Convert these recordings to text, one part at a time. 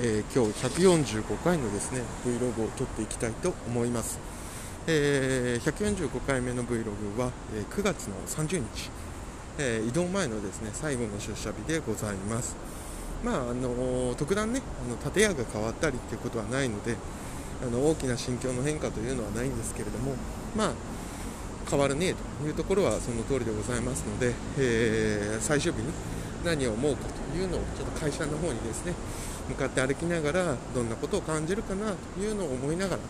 えー、今日145回のですね Vlog を撮っていきたいと思います、えー、145回目の Vlog は、えー、9月の30日、えー、移動前のですね最後の出社日でございます。まああの特段ねあの建屋が変わったりっていうことはないのであの大きな心境の変化というのはないんですけれどもまあ変わるねというところはその通りでございますので、えー、最終日に何を思うかというのをちょっと会社の方にですね向かって歩きながらどんなことを感じるかなというのを思いながら、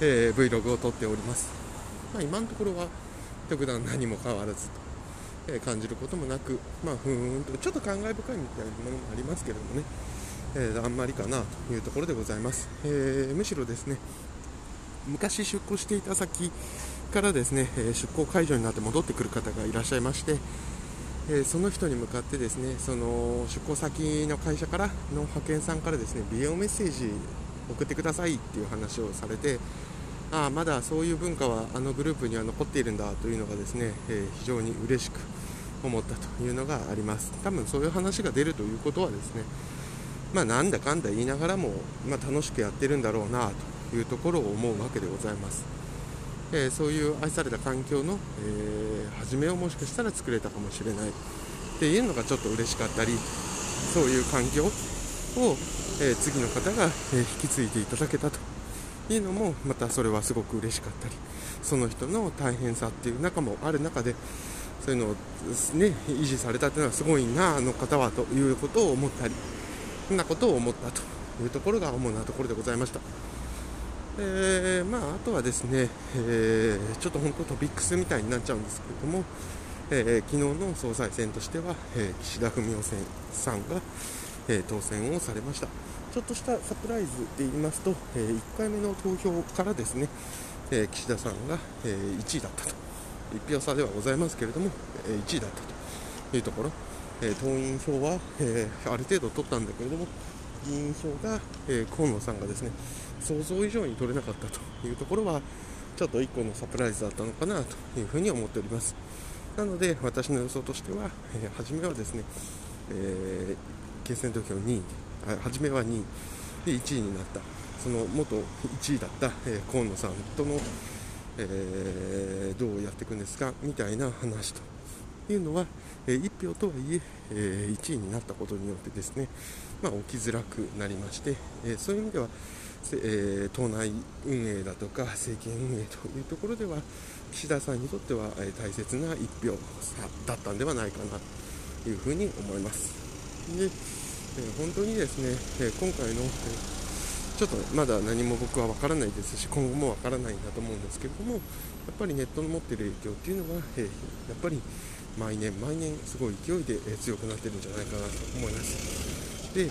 えー、Vlog を撮っております、まあ、今のところは特段何も変わらずと、えー、感じることもなく、まあ、ふーんとちょっと感慨深いみたいなものもありますけれどもね、えー、あんまりかなというところでございます、えむしろですね昔出向していた先からですね出向解除になって戻ってくる方がいらっしゃいまして、えその人に向かってですねその出向先の会社からの派遣さんからですね美容メッセージ送ってくださいっていう話をされてああまだそういう文化はあのグループには残っているんだというのがですね、え、非常に嬉しく思ったというのがあります。多分そういう話が出るということはですねまあなんだかんだ言いながらも、まあ、楽しくやってるんだろうなというところを思うわけでございます。えー、そういう愛された環境の、えー、初めをもしかしたら作れたかもしれないっていうのがちょっと嬉しかったりそういう環境を、えー、次の方が、え引き継いでいただけたというのもまたそれはすごく嬉しかったりその人の大変さっていう中もある中でそういうのを、ね、維持されたというのはすごいなあの方はということを思ったりそんなことを思ったというところが主なところでございました。えー、まあ、あとはですね、えー、ちょっと本当トピックスみたいになっちゃうんですけれども、えー、昨日の総裁選としては、え岸田文雄さんが、え当選をされました。ちょっとしたサプライズで言いますと、え1回目の投票からですね、え岸田さんが、え1位だったと。1票差ではございますけれども、え1位だったというところ、え党員票は、えある程度取ったんだけれども議員票が、え河野さんがですね想像以上に取れなかったというところはちょっと1個のサプライズだったのかなというふうに思っております。なので私の予想としては、えー、初めはですね、えー、決選投票2位あ初めは2位で1位になったその元1位だった、え、河野さんとの、え、どうやっていくんですかみたいな話というのは、えー、1票とはいええー、1位になったことによってですね、まあ、起きづらくなりまして、えそういう意味ではえー、党内運営だとか政権運営というところでは岸田さんにとっては、え大切な1票だったんではないかなというふうに思います。でえ本当にですね、え今回の、えちょっとまだ何も僕は分からないですし今後も分からないんだと思うんですけれどもやっぱりネットの持っている影響っていうのは、えやっぱり毎年毎年すごい勢いで強くなってるんじゃないかなと思います。で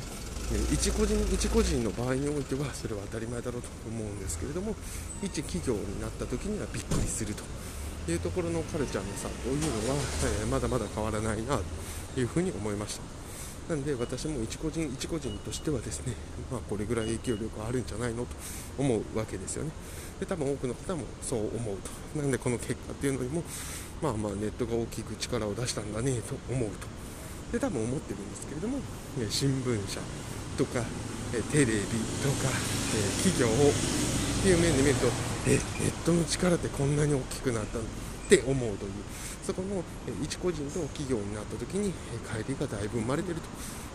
一個人一個人の場合においてはそれは当たり前だろうと思うんですけれども一企業になった時にはびっくりするというところのカルチャーの差というのは、え、まだまだ変わらないなというふうに思いましたなので私も一個人一個人としてはですね、まあ、これぐらい影響力あるんじゃないのと思うわけですよねで多分多くの方もそう思うとなんでこの結果っていうのにもまあまあネットが大きく力を出したんだねと思うとで多分思ってるんですけれども新聞社とかテレビとか企業っていう面で見るとえネットの力ってこんなに大きくなったって思うというそこの一個人と企業になった時に帰りがだいぶ生まれてる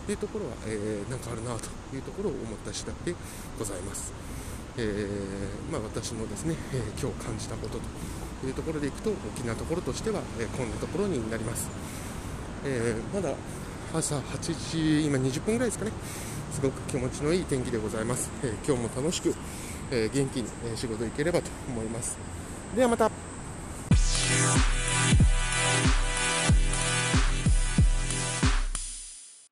というところは、えー、なんかあるなというところを思った次第でございます。え、まあ、私のですね、え、今日感じたことというところでいくと大きなところとしては、えこんなところになります。え、まだ朝8時、今20分ぐらいですかね、すごく気持ちのいい天気でございます。え、今日も楽しく、え、元気に、え仕事行ければと思います。ではまた